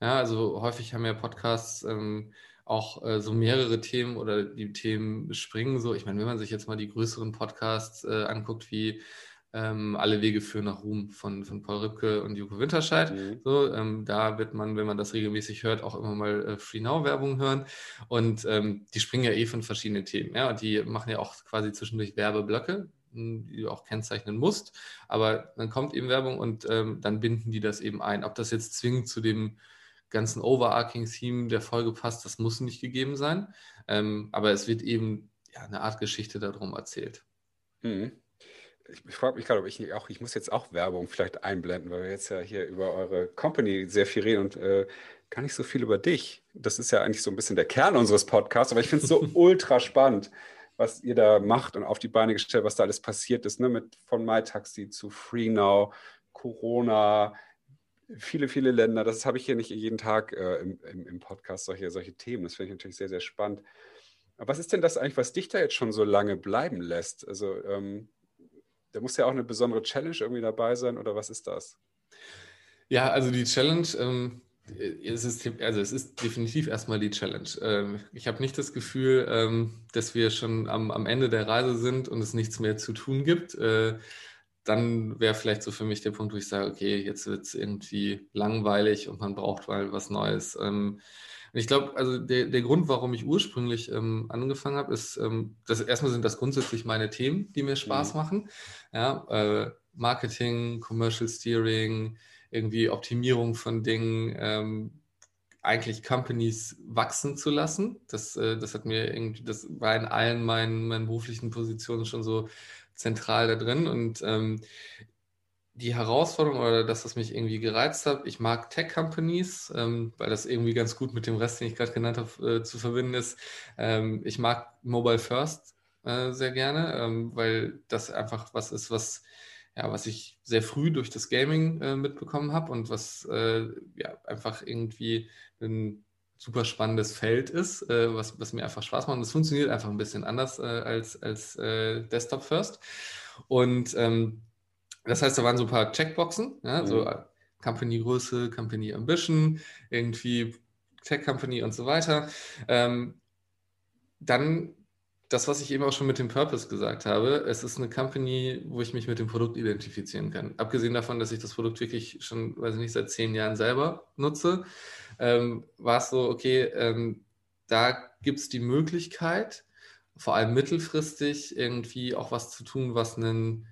Ja, also häufig haben ja Podcasts ähm, auch äh, so mehrere Themen oder die Themen springen so. Ich meine, wenn man sich jetzt mal die größeren Podcasts äh, anguckt, wie ähm, Alle Wege führen nach Ruhm von, von Paul Rübke und Joko Winterscheid. Mhm. So, ähm, da wird man, wenn man das regelmäßig hört, auch immer mal äh, Free Now-Werbung hören. Und ähm, die springen ja eh von verschiedenen Themen. Ja? Und die machen ja auch quasi zwischendurch Werbeblöcke, hm, die du auch kennzeichnen musst. Aber dann kommt eben Werbung und ähm, dann binden die das eben ein. Ob das jetzt zwingend zu dem ganzen overarching Theme der Folge passt, das muss nicht gegeben sein. Ähm, aber es wird eben ja, eine Art Geschichte darum erzählt. Mhm ich, ich frage mich gerade, ob ich auch, ich muss jetzt auch Werbung vielleicht einblenden, weil wir jetzt ja hier über eure Company sehr viel reden und äh, gar nicht so viel über dich. Das ist ja eigentlich so ein bisschen der Kern unseres Podcasts, aber ich finde es so ultra spannend, was ihr da macht und auf die Beine gestellt, was da alles passiert ist, ne? Mit von MyTaxi zu FreeNow, Corona, viele, viele Länder. Das habe ich hier nicht jeden Tag äh, im, im, im, Podcast, solche, solche Themen. Das finde ich natürlich sehr, sehr spannend. Aber was ist denn das eigentlich, was dich da jetzt schon so lange bleiben lässt? Also ähm, da muss ja auch eine besondere Challenge irgendwie dabei sein oder was ist das? Ja, also die Challenge, ähm, es ist, also es ist definitiv erstmal die Challenge. Ähm, ich habe nicht das Gefühl, ähm, dass wir schon am, am Ende der Reise sind und es nichts mehr zu tun gibt. Äh, dann wäre vielleicht so für mich der Punkt, wo ich sage, okay, jetzt wird es irgendwie langweilig und man braucht mal was Neues. Ähm, ich glaube, also der, der Grund, warum ich ursprünglich ähm, angefangen habe, ist, ähm, dass erstmal sind das grundsätzlich meine Themen, die mir Spaß mhm. machen. Ja, äh, Marketing, Commercial Steering, irgendwie Optimierung von Dingen, ähm, eigentlich Companies wachsen zu lassen. Das, äh, das hat mir irgendwie, das war in allen meinen, meinen beruflichen Positionen schon so zentral da drin. Und ähm, die Herausforderung oder das, was mich irgendwie gereizt hat, ich mag Tech-Companies, ähm, weil das irgendwie ganz gut mit dem Rest, den ich gerade genannt habe, äh, zu verbinden ist. Ähm, ich mag Mobile First äh, sehr gerne, ähm, weil das einfach was ist, was, ja, was ich sehr früh durch das Gaming äh, mitbekommen habe und was äh, ja, einfach irgendwie ein super spannendes Feld ist, äh, was, was mir einfach Spaß macht. Und es funktioniert einfach ein bisschen anders äh, als, als Desktop First. Und ähm, das heißt, da waren so ein paar Checkboxen, ja, mhm. so Company-Größe, Company Ambition, irgendwie Tech-Company und so weiter. Ähm, dann das, was ich eben auch schon mit dem Purpose gesagt habe, es ist eine Company, wo ich mich mit dem Produkt identifizieren kann. Abgesehen davon, dass ich das Produkt wirklich schon, weiß ich nicht, seit zehn Jahren selber nutze, ähm, war es so, okay, ähm, da gibt es die Möglichkeit, vor allem mittelfristig irgendwie auch was zu tun, was einen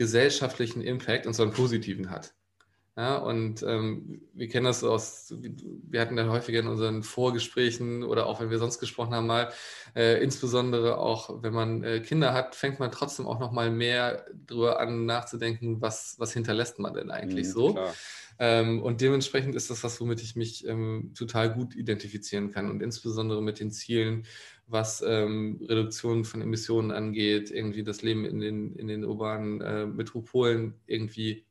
gesellschaftlichen Impact, und zwar einen positiven hat. Ja, und ähm, wir kennen das aus, wir hatten ja häufiger in unseren Vorgesprächen oder auch wenn wir sonst gesprochen haben mal, äh, insbesondere auch wenn man äh, Kinder hat, fängt man trotzdem auch noch mal mehr darüber an nachzudenken, was, was hinterlässt man denn eigentlich mhm, so. Ähm, und dementsprechend ist das was, womit ich mich ähm, total gut identifizieren kann und insbesondere mit den Zielen, was ähm, Reduktion von Emissionen angeht, irgendwie das Leben in den, in den urbanen äh, Metropolen irgendwie,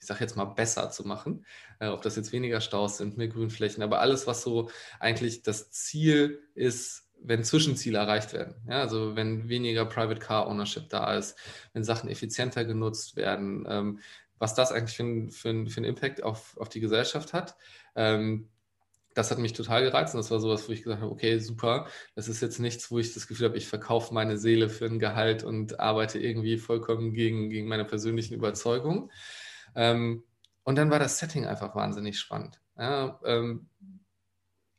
ich sage jetzt mal, besser zu machen. Äh, ob das jetzt weniger Staus sind, mehr Grünflächen, aber alles, was so eigentlich das Ziel ist, wenn Zwischenziele erreicht werden. Ja, also wenn weniger Private Car Ownership da ist, wenn Sachen effizienter genutzt werden, ähm, was das eigentlich für, für, für einen Impact auf, auf die Gesellschaft hat. Ähm, das hat mich total gereizt und das war sowas, wo ich gesagt habe, okay, super, das ist jetzt nichts, wo ich das Gefühl habe, ich verkaufe meine Seele für ein Gehalt und arbeite irgendwie vollkommen gegen, gegen meine persönlichen Überzeugungen. Ähm, und dann war das Setting einfach wahnsinnig spannend. Ja, ähm,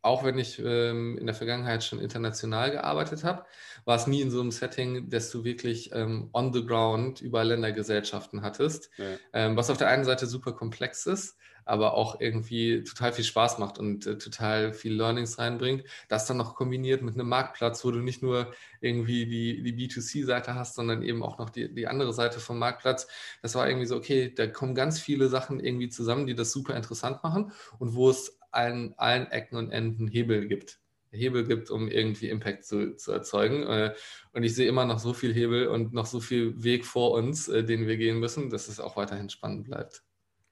auch wenn ich ähm, in der Vergangenheit schon international gearbeitet habe, war es nie in so einem Setting, dass du wirklich ähm, on the ground über Ländergesellschaften hattest, ja. ähm, was auf der einen Seite super komplex ist, aber auch irgendwie total viel Spaß macht und äh, total viel Learnings reinbringt. Das dann noch kombiniert mit einem Marktplatz, wo du nicht nur irgendwie die, die B2C-Seite hast, sondern eben auch noch die, die andere Seite vom Marktplatz. Das war irgendwie so, okay, da kommen ganz viele Sachen irgendwie zusammen, die das super interessant machen und wo es an allen Ecken und Enden Hebel gibt. Hebel gibt, um irgendwie Impact zu, zu erzeugen. Äh, und ich sehe immer noch so viel Hebel und noch so viel Weg vor uns, äh, den wir gehen müssen, dass es auch weiterhin spannend bleibt.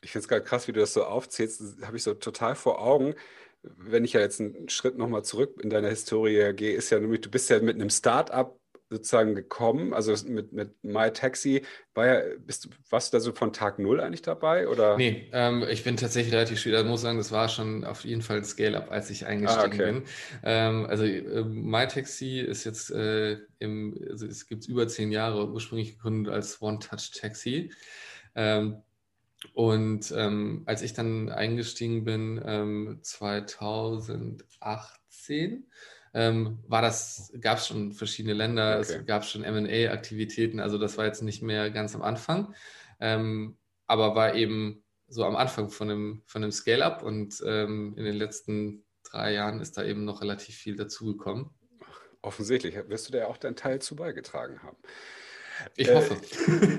Ich finde es gerade krass, wie du das so aufzählst. Das habe ich so total vor Augen. Wenn ich ja jetzt einen Schritt nochmal zurück in deiner Historie gehe, ist ja nämlich, du bist ja mit einem Start-up sozusagen gekommen? Also mit, mit MyTaxi, war ja, bist, warst du da so von Tag null eigentlich dabei? Oder? Nee, ähm, ich bin tatsächlich relativ schwierig. Ich muss sagen, das war schon auf jeden Fall ein Scale-Up, als ich eingestiegen ah, okay. bin. Ähm, also äh, MyTaxi ist jetzt äh, im, also es gibt über zehn Jahre ursprünglich gegründet als One-Touch-Taxi. Ähm, und ähm, als ich dann eingestiegen bin, 2018, ähm, war das, gab es schon verschiedene Länder, okay. es gab schon MA-Aktivitäten, also das war jetzt nicht mehr ganz am Anfang, ähm, aber war eben so am Anfang von einem, von einem Scale-Up und ähm, in den letzten drei Jahren ist da eben noch relativ viel dazugekommen. Offensichtlich wirst du da ja auch deinen Teil zu beigetragen haben. Ich hoffe.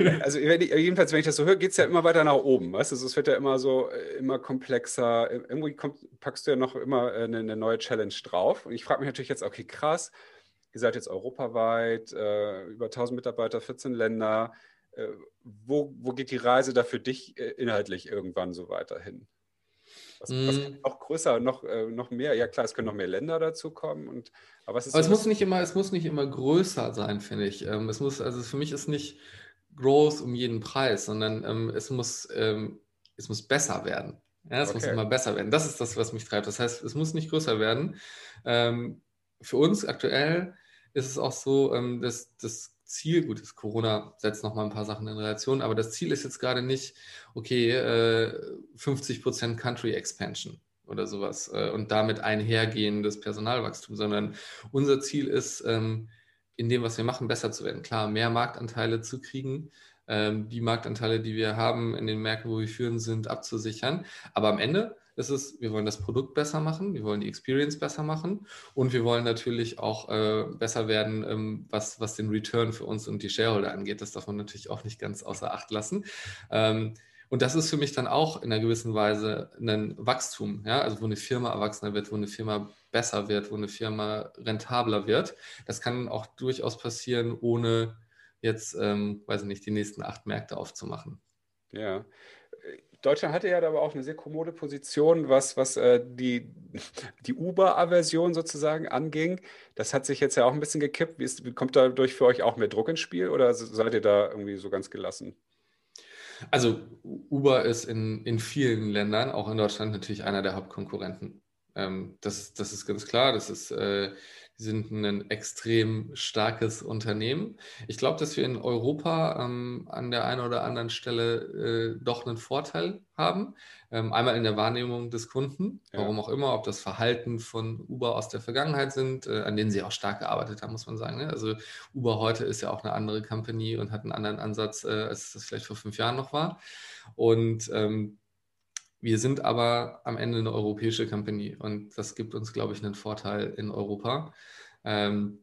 Äh, also jedenfalls, wenn ich das so höre, geht es ja immer weiter nach oben. Weißt du, es wird ja immer so äh, immer komplexer. Irgendwie kommt, packst du ja noch immer eine, äh, eine neue Challenge drauf. Und ich frage mich natürlich jetzt, okay, krass, ihr seid jetzt europaweit, äh, über 1000 Mitarbeiter, 14 Länder. Äh, wo, wo geht die Reise da für dich äh, inhaltlich irgendwann so weiterhin? Was, mm. was noch größer, noch, äh, noch mehr? Ja klar, es können noch mehr Länder dazu kommen. Und, aber es, aber es muss nicht immer, es muss nicht immer größer sein, finde ich. Ähm, es muss, also für mich ist nicht groß um jeden Preis, sondern ähm, es, muss, ähm, es muss besser werden. Ja, es okay. muss immer besser werden. Das ist das, was mich treibt. Das heißt, es muss nicht größer werden. Ähm, für uns aktuell ist es auch so, ähm, dass das Ziel, gut, das Corona setzt noch mal ein paar Sachen in Relation, aber das Ziel ist jetzt gerade nicht, okay, äh, 50% Country Expansion oder sowas äh, und damit einhergehendes Personalwachstum, sondern unser Ziel ist, ähm, in dem, was wir machen, besser zu werden. Klar, mehr Marktanteile zu kriegen, ähm, die Marktanteile, die wir haben in den Märkten, wo wir führen sind, abzusichern. Aber am Ende ist es, wir wollen das Produkt besser machen, wir wollen die Experience besser machen und wir wollen natürlich auch äh, besser werden, ähm, was, was den Return für uns und die Shareholder angeht. Das darf man natürlich auch nicht ganz außer Acht lassen. Ähm, und das ist für mich dann auch in einer gewissen Weise ein Wachstum, ja, also wo eine Firma erwachsener wird, wo eine Firma besser wird, wo eine Firma rentabler wird. Das kann auch durchaus passieren, ohne jetzt, ähm, weiß ich nicht, die nächsten acht Märkte aufzumachen. Ja, Deutschland hatte ja aber auch eine sehr kommode Position, was, was äh, die, die Uber-Aversion sozusagen anging. Das hat sich jetzt ja auch ein bisschen gekippt. Wie ist, kommt dadurch für euch auch mehr Druck ins Spiel oder seid ihr da irgendwie so ganz gelassen? Also Uber ist in, in vielen Ländern, auch in Deutschland, natürlich einer der Hauptkonkurrenten. Ähm, das, das ist ganz klar. Das ist äh, die sind ein extrem starkes Unternehmen. Ich glaube, dass wir in Europa ähm, an der einen oder anderen Stelle äh, doch einen Vorteil haben. Ähm, einmal in der Wahrnehmung des Kunden, ja. warum auch immer, ob das Verhalten von Uber aus der Vergangenheit sind, äh, an denen sie auch stark gearbeitet haben, muss man sagen. Ne? Also Uber heute ist ja auch eine andere Company und hat einen anderen Ansatz, äh, als das vielleicht vor fünf Jahren noch war. Und ähm, wir sind aber am Ende eine europäische Company und das gibt uns, glaube ich, einen Vorteil in Europa, ähm,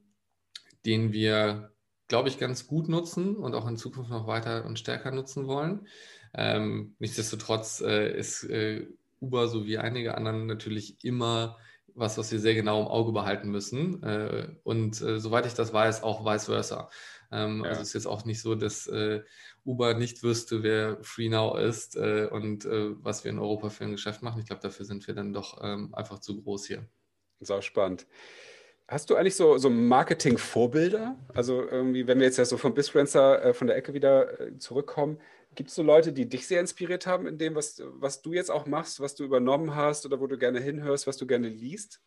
den wir, glaube ich, ganz gut nutzen und auch in Zukunft noch weiter und stärker nutzen wollen. Ähm, nichtsdestotrotz äh, ist äh, Uber sowie einige anderen natürlich immer was, was wir sehr genau im Auge behalten müssen. Äh, und äh, soweit ich das weiß, auch vice versa. Ähm, ja. Also es ist jetzt auch nicht so, dass äh, Uber nicht wüsste, wer FreeNow ist äh, und äh, was wir in Europa für ein Geschäft machen. Ich glaube, dafür sind wir dann doch ähm, einfach zu groß hier. Sau spannend. Hast du eigentlich so, so Marketing-Vorbilder? Also irgendwie, wenn wir jetzt ja so vom Bisfluencer äh, von der Ecke wieder äh, zurückkommen, Gibt es so Leute, die dich sehr inspiriert haben in dem, was, was du jetzt auch machst, was du übernommen hast oder wo du gerne hinhörst, was du gerne liest?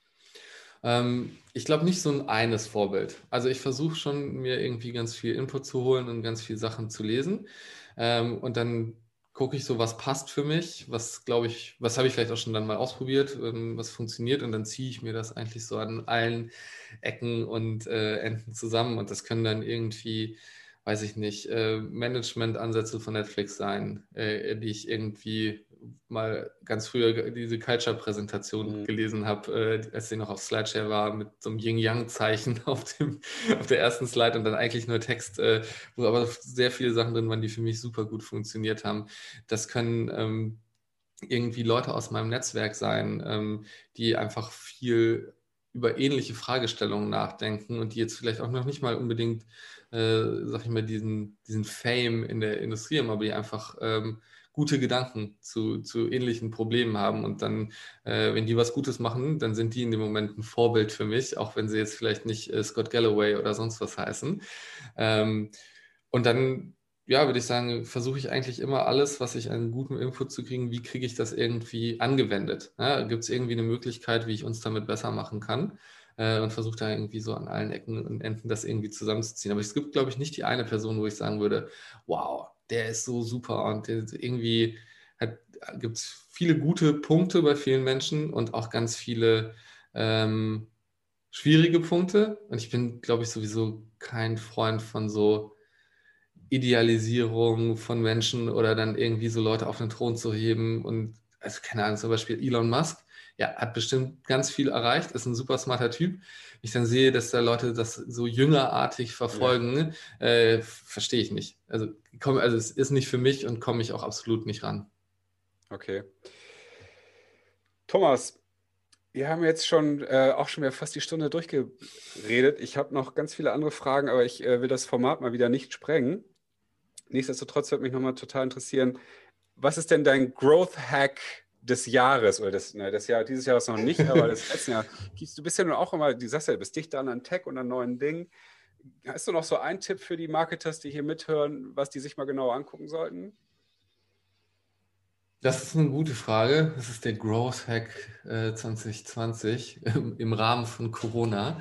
Ähm, ich glaube nicht so ein eines Vorbild. Also ich versuche schon, mir irgendwie ganz viel Input zu holen und ganz viele Sachen zu lesen. Ähm, und dann gucke ich so, was passt für mich, was glaube ich, was habe ich vielleicht auch schon dann mal ausprobiert, ähm, was funktioniert und dann ziehe ich mir das eigentlich so an allen Ecken und äh, Enden zusammen und das können dann irgendwie weiß ich nicht, äh, Management-Ansätze von Netflix sein, äh, die ich irgendwie mal ganz früher diese Culture-Präsentation mhm. gelesen habe, äh, als sie noch auf Slideshare war, mit so einem Yin-Yang-Zeichen auf, auf der ersten Slide und dann eigentlich nur Text, äh, wo aber sehr viele Sachen drin waren, die für mich super gut funktioniert haben. Das können ähm, irgendwie Leute aus meinem Netzwerk sein, ähm, die einfach viel über ähnliche Fragestellungen nachdenken und die jetzt vielleicht auch noch nicht mal unbedingt äh, sag ich mal, diesen, diesen Fame in der Industrie haben, aber die einfach ähm, gute Gedanken zu, zu ähnlichen Problemen haben. Und dann, äh, wenn die was Gutes machen, dann sind die in dem Moment ein Vorbild für mich, auch wenn sie jetzt vielleicht nicht äh, Scott Galloway oder sonst was heißen. Ähm, und dann, ja, würde ich sagen, versuche ich eigentlich immer alles, was ich an gutem Input zu kriegen, wie kriege ich das irgendwie angewendet? Ja, Gibt es irgendwie eine Möglichkeit, wie ich uns damit besser machen kann? äh, und versuche da irgendwie so an allen Ecken und Enden das irgendwie zusammenzuziehen. Aber es gibt, glaube ich, nicht die eine Person, wo ich sagen würde, wow, der ist so super und irgendwie gibt es viele gute Punkte bei vielen Menschen und auch ganz viele ähm, schwierige Punkte. Und ich bin, glaube ich, sowieso kein Freund von so Idealisierung von Menschen oder dann irgendwie so Leute auf den Thron zu heben und also keine Ahnung, zum Beispiel Elon Musk ja, hat bestimmt ganz viel erreicht, ist ein super smarter Typ. Ich dann sehe, dass da Leute das so jüngerartig verfolgen, ja. äh, verstehe ich nicht. Also, komm, also es ist nicht für mich und komme ich auch absolut nicht ran. Okay. Thomas, wir haben jetzt schon äh, auch schon wieder fast die Stunde durchgeredet. Ich habe noch ganz viele andere Fragen, aber ich äh, will das Format mal wieder nicht sprengen. Nichtsdestotrotz würde mich nochmal total interessieren, was ist denn dein Growth Hack des Jahres oder des, ne, des Jahr, dieses Jahres noch nicht, aber des letzten Jahres. Du bist ja nun auch immer, du sagst ja, du bist dicht dran an Tech und an neuen Dingen. Hast du noch so einen Tipp für die Marketers, die hier mithören, was die sich mal genauer angucken sollten? Das ist eine gute Frage. Das ist der Growth Hack äh, 2020 im, im, Rahmen von Corona.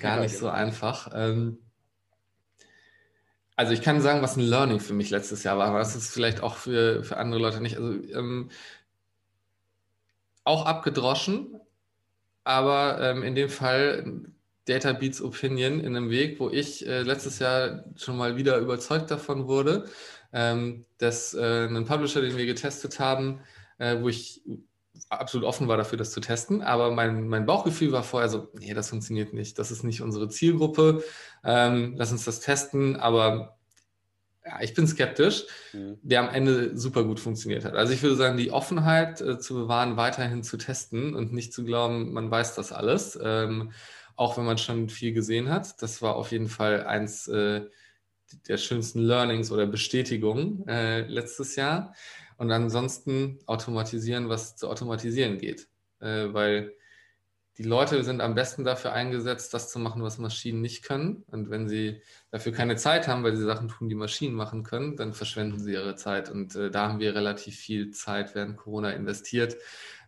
Gar nicht genau. so einfach. Ähm, also ich kann sagen, was ein Learning für mich letztes Jahr war, aber das ist vielleicht auch für, für andere Leute nicht. Also ähm, auch abgedroschen, aber ähm, in dem Fall Data Beats Opinion in einem Weg, wo ich äh, letztes Jahr schon mal wieder überzeugt davon wurde, ähm, dass äh, ein Publisher, den wir getestet haben, äh, wo ich absolut offen war dafür, das zu testen, aber mein, mein Bauchgefühl war vorher so, nee, das funktioniert nicht, das ist nicht unsere Zielgruppe, ähm, lass uns das testen, aber ja, ich bin skeptisch, mhm. der am Ende super gut funktioniert hat. Also ich würde sagen, die Offenheit äh, zu bewahren, weiterhin zu testen und nicht zu glauben, man weiß das alles, ähm, auch wenn man schon viel gesehen hat. Das war auf jeden Fall eins äh, der schönsten Learnings oder Bestätigungen äh, letztes Jahr. Und ansonsten automatisieren, was zu automatisieren geht, äh, weil die Leute sind am besten dafür eingesetzt, das zu machen, was Maschinen nicht können. Und wenn sie dafür keine Zeit haben, weil sie Sachen tun, die Maschinen machen können, dann verschwenden sie ihre Zeit. Und äh, da haben wir relativ viel Zeit während Corona investiert,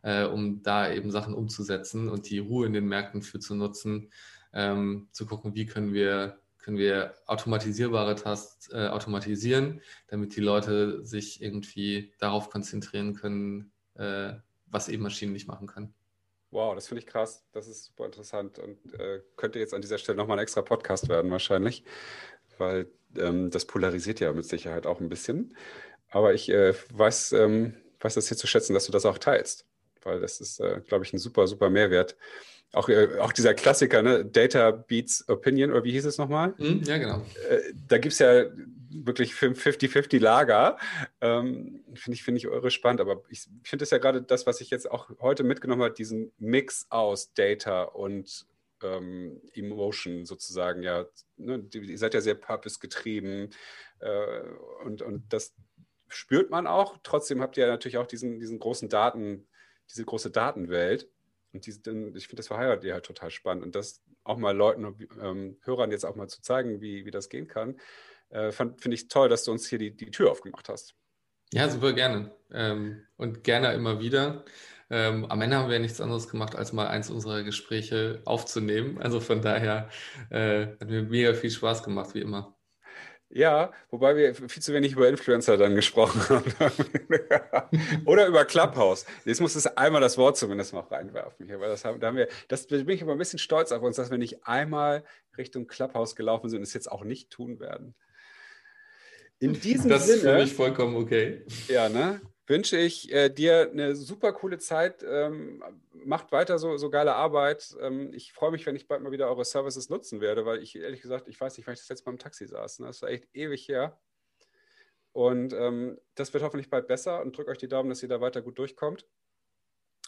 äh, um da eben Sachen umzusetzen und die Ruhe in den Märkten für zu nutzen, ähm, zu gucken, wie können wir können wir automatisierbare Tasks äh, automatisieren, damit die Leute sich irgendwie darauf konzentrieren können, äh, was eben Maschinen nicht machen können. Wow, das finde ich krass. Das ist super interessant und äh, könnte jetzt an dieser Stelle nochmal ein extra Podcast werden, wahrscheinlich, weil ähm, das polarisiert ja mit Sicherheit auch ein bisschen. Aber ich äh, weiß, ähm, weiß das hier zu schätzen, dass du das auch teilst, weil das ist, äh, glaube ich, ein super, super Mehrwert auch, äh, auch dieser Klassiker, ne? Data Beats Opinion, oder wie hieß es nochmal? Mhm, ja, genau. Äh, da gibt es ja wirklich 50-50 Lager. Ähm, finde ich, find ich eure spannend, aber ich finde es ja gerade das, was ich jetzt auch heute mitgenommen habe, diesen Mix aus Data und ähm, Emotion sozusagen, ja. Ne? Ihr seid ja sehr purpose-getrieben äh, und, und das spürt man auch. Trotzdem habt ihr ja natürlich auch diesen, diesen großen Daten, diese große Datenwelt. Und die, ich finde das verheiratet halt total spannend. Und das auch mal Leuten, ähm, Hörern jetzt auch mal zu zeigen, wie, wie das gehen kann, äh, finde ich toll, dass du uns hier die, die Tür aufgemacht hast. Ja, super gerne. Ähm, und gerne immer wieder. Ähm, am Ende haben wir ja nichts anderes gemacht, als mal eins unserer Gespräche aufzunehmen. Also von daher äh, hat mir mega viel Spaß gemacht, wie immer. Ja, wobei wir viel zu wenig über Influencer dann gesprochen haben. Oder über Clubhouse. Jetzt muss es einmal das Wort zumindest noch reinwerfen hier, weil das haben, da haben wir, das bin ich aber ein bisschen stolz auf uns, dass wir nicht einmal Richtung Clubhouse gelaufen sind und es jetzt auch nicht tun werden. In diesem das Sinne. Das ist für mich vollkommen okay. Ja, ne? wünsche ich äh, dir eine super coole Zeit. Ähm, macht weiter so, so geile Arbeit. Ähm, ich freue mich, wenn ich bald mal wieder eure Services nutzen werde, weil ich ehrlich gesagt, ich weiß nicht, wann ich das letzte Mal im Taxi saß. Ne? Das war echt ewig her. Und ähm, das wird hoffentlich bald besser und drückt euch die Daumen, dass ihr da weiter gut durchkommt.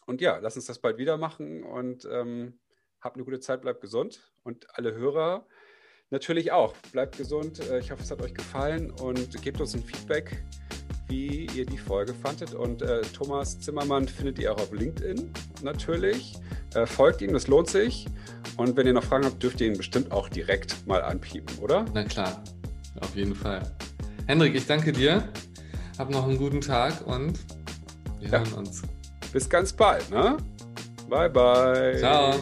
Und ja, lasst uns das bald wieder machen und ähm, habt eine gute Zeit, bleibt gesund. Und alle Hörer natürlich auch. Bleibt gesund. Äh, ich hoffe, es hat euch gefallen und gebt uns ein Feedback wie ihr die Folge fandet. Und äh, Thomas Zimmermann findet ihr auch auf LinkedIn natürlich. Äh, folgt ihm, das lohnt sich. Und wenn ihr noch Fragen habt, dürft ihr ihn bestimmt auch direkt mal anpiepen, oder? Na klar, auf jeden Fall. Hendrik, ich danke dir. Hab noch einen guten Tag und wir ja. hören uns. Bis ganz bald, ne? Bye, bye. Ciao.